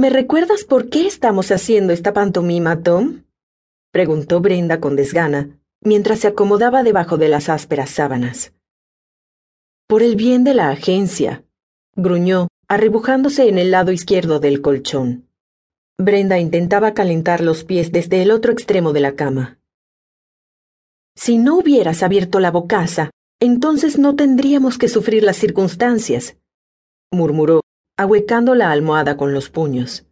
¿Me recuerdas por qué estamos haciendo esta pantomima, Tom? preguntó Brenda con desgana, mientras se acomodaba debajo de las ásperas sábanas. Por el bien de la agencia, gruñó, arrebujándose en el lado izquierdo del colchón. Brenda intentaba calentar los pies desde el otro extremo de la cama. Si no hubieras abierto la bocaza, entonces no tendríamos que sufrir las circunstancias, murmuró, ahuecando la almohada con los puños.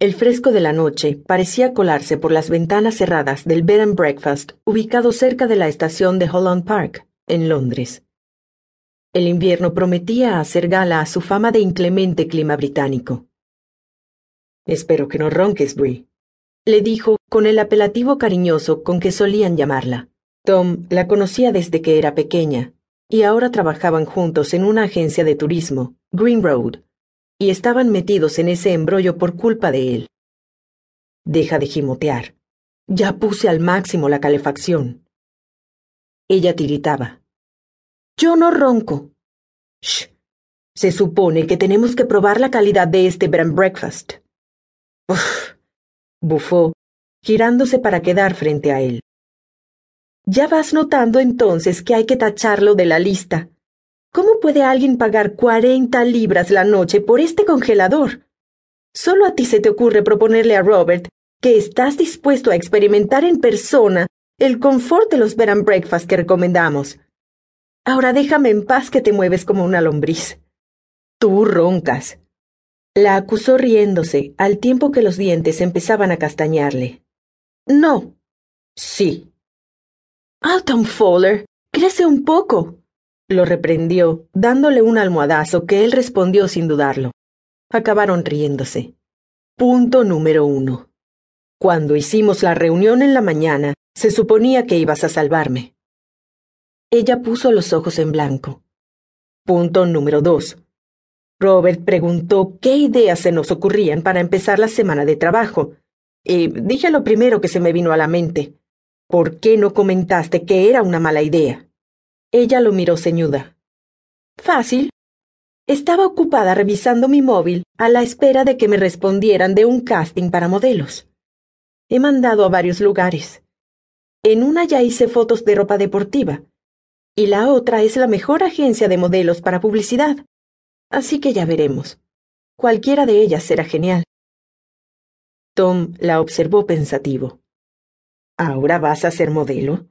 El fresco de la noche parecía colarse por las ventanas cerradas del Bed and Breakfast ubicado cerca de la estación de Holland Park, en Londres. El invierno prometía hacer gala a su fama de inclemente clima británico. Espero que no ronques, Brie, le dijo con el apelativo cariñoso con que solían llamarla. Tom la conocía desde que era pequeña, y ahora trabajaban juntos en una agencia de turismo, Green Road, y estaban metidos en ese embrollo por culpa de él. Deja de gimotear. Ya puse al máximo la calefacción. Ella tiritaba. Yo no ronco. Shh. Se supone que tenemos que probar la calidad de este brand breakfast. Uf, bufó, girándose para quedar frente a él. Ya vas notando entonces que hay que tacharlo de la lista. ¿Cómo puede alguien pagar cuarenta libras la noche por este congelador? Solo a ti se te ocurre proponerle a Robert que estás dispuesto a experimentar en persona el confort de los bed breakfast que recomendamos. Ahora déjame en paz que te mueves como una lombriz. Tú roncas. La acusó riéndose al tiempo que los dientes empezaban a castañarle. No. Sí. Alton Fowler, crece un poco. Lo reprendió, dándole un almohadazo que él respondió sin dudarlo. Acabaron riéndose. Punto número uno. Cuando hicimos la reunión en la mañana, se suponía que ibas a salvarme. Ella puso los ojos en blanco. Punto número dos. Robert preguntó qué ideas se nos ocurrían para empezar la semana de trabajo. Y dije lo primero que se me vino a la mente. ¿Por qué no comentaste que era una mala idea? Ella lo miró ceñuda. Fácil. Estaba ocupada revisando mi móvil a la espera de que me respondieran de un casting para modelos. He mandado a varios lugares. En una ya hice fotos de ropa deportiva, y la otra es la mejor agencia de modelos para publicidad. Así que ya veremos. Cualquiera de ellas será genial. Tom la observó pensativo. ¿Ahora vas a ser modelo?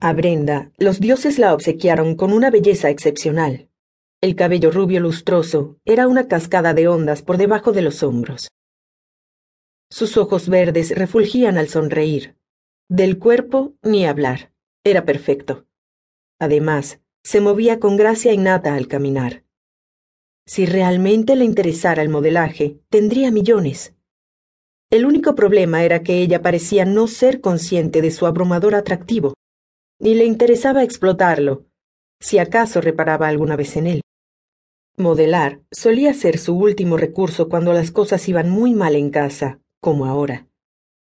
A Brenda, los dioses la obsequiaron con una belleza excepcional. El cabello rubio lustroso era una cascada de ondas por debajo de los hombros. Sus ojos verdes refulgían al sonreír. Del cuerpo ni hablar. Era perfecto. Además, se movía con gracia innata al caminar. Si realmente le interesara el modelaje, tendría millones. El único problema era que ella parecía no ser consciente de su abrumador atractivo, ni le interesaba explotarlo, si acaso reparaba alguna vez en él. Modelar solía ser su último recurso cuando las cosas iban muy mal en casa, como ahora.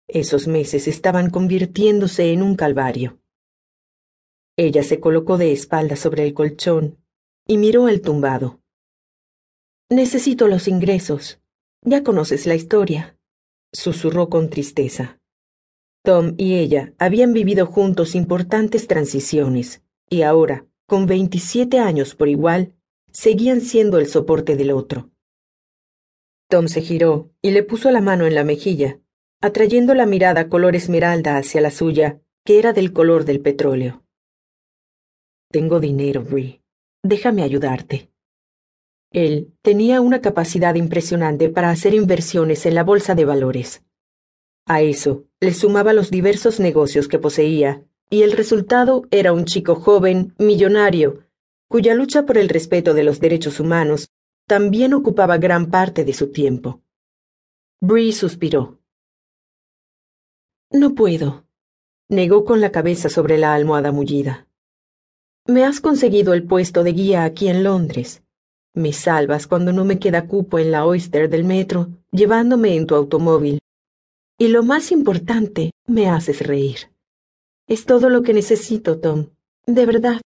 Esos meses estaban convirtiéndose en un calvario. Ella se colocó de espaldas sobre el colchón y miró el tumbado. Necesito los ingresos. Ya conoces la historia, susurró con tristeza. Tom y ella habían vivido juntos importantes transiciones, y ahora, con veintisiete años por igual, seguían siendo el soporte del otro. Tom se giró y le puso la mano en la mejilla, atrayendo la mirada color esmeralda hacia la suya, que era del color del petróleo. Tengo dinero, Brie. Déjame ayudarte. Él tenía una capacidad impresionante para hacer inversiones en la bolsa de valores. A eso le sumaba los diversos negocios que poseía, y el resultado era un chico joven, millonario, cuya lucha por el respeto de los derechos humanos también ocupaba gran parte de su tiempo. Bree suspiró. No puedo, negó con la cabeza sobre la almohada mullida. Me has conseguido el puesto de guía aquí en Londres. Me salvas cuando no me queda cupo en la Oyster del metro, llevándome en tu automóvil. Y lo más importante, me haces reír. Es todo lo que necesito, Tom. De verdad.